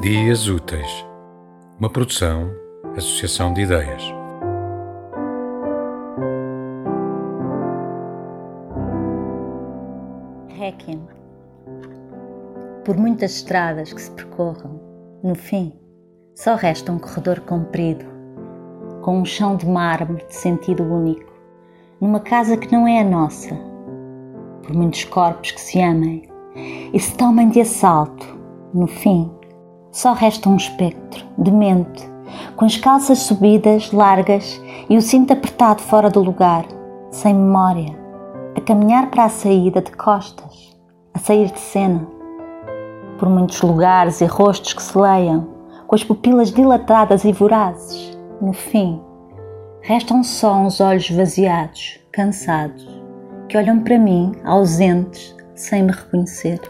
Dias Úteis, uma produção, associação de ideias. Requiem. Por muitas estradas que se percorram, no fim, só resta um corredor comprido, com um chão de mármore de sentido único, numa casa que não é a nossa. Por muitos corpos que se amem e se tomem de assalto, no fim, só resta um espectro, demente, com as calças subidas, largas e o cinto apertado fora do lugar, sem memória, a caminhar para a saída de costas, a sair de cena. Por muitos lugares e rostos que se leiam, com as pupilas dilatadas e vorazes, no fim, restam só uns olhos vaziados, cansados, que olham para mim, ausentes, sem me reconhecer.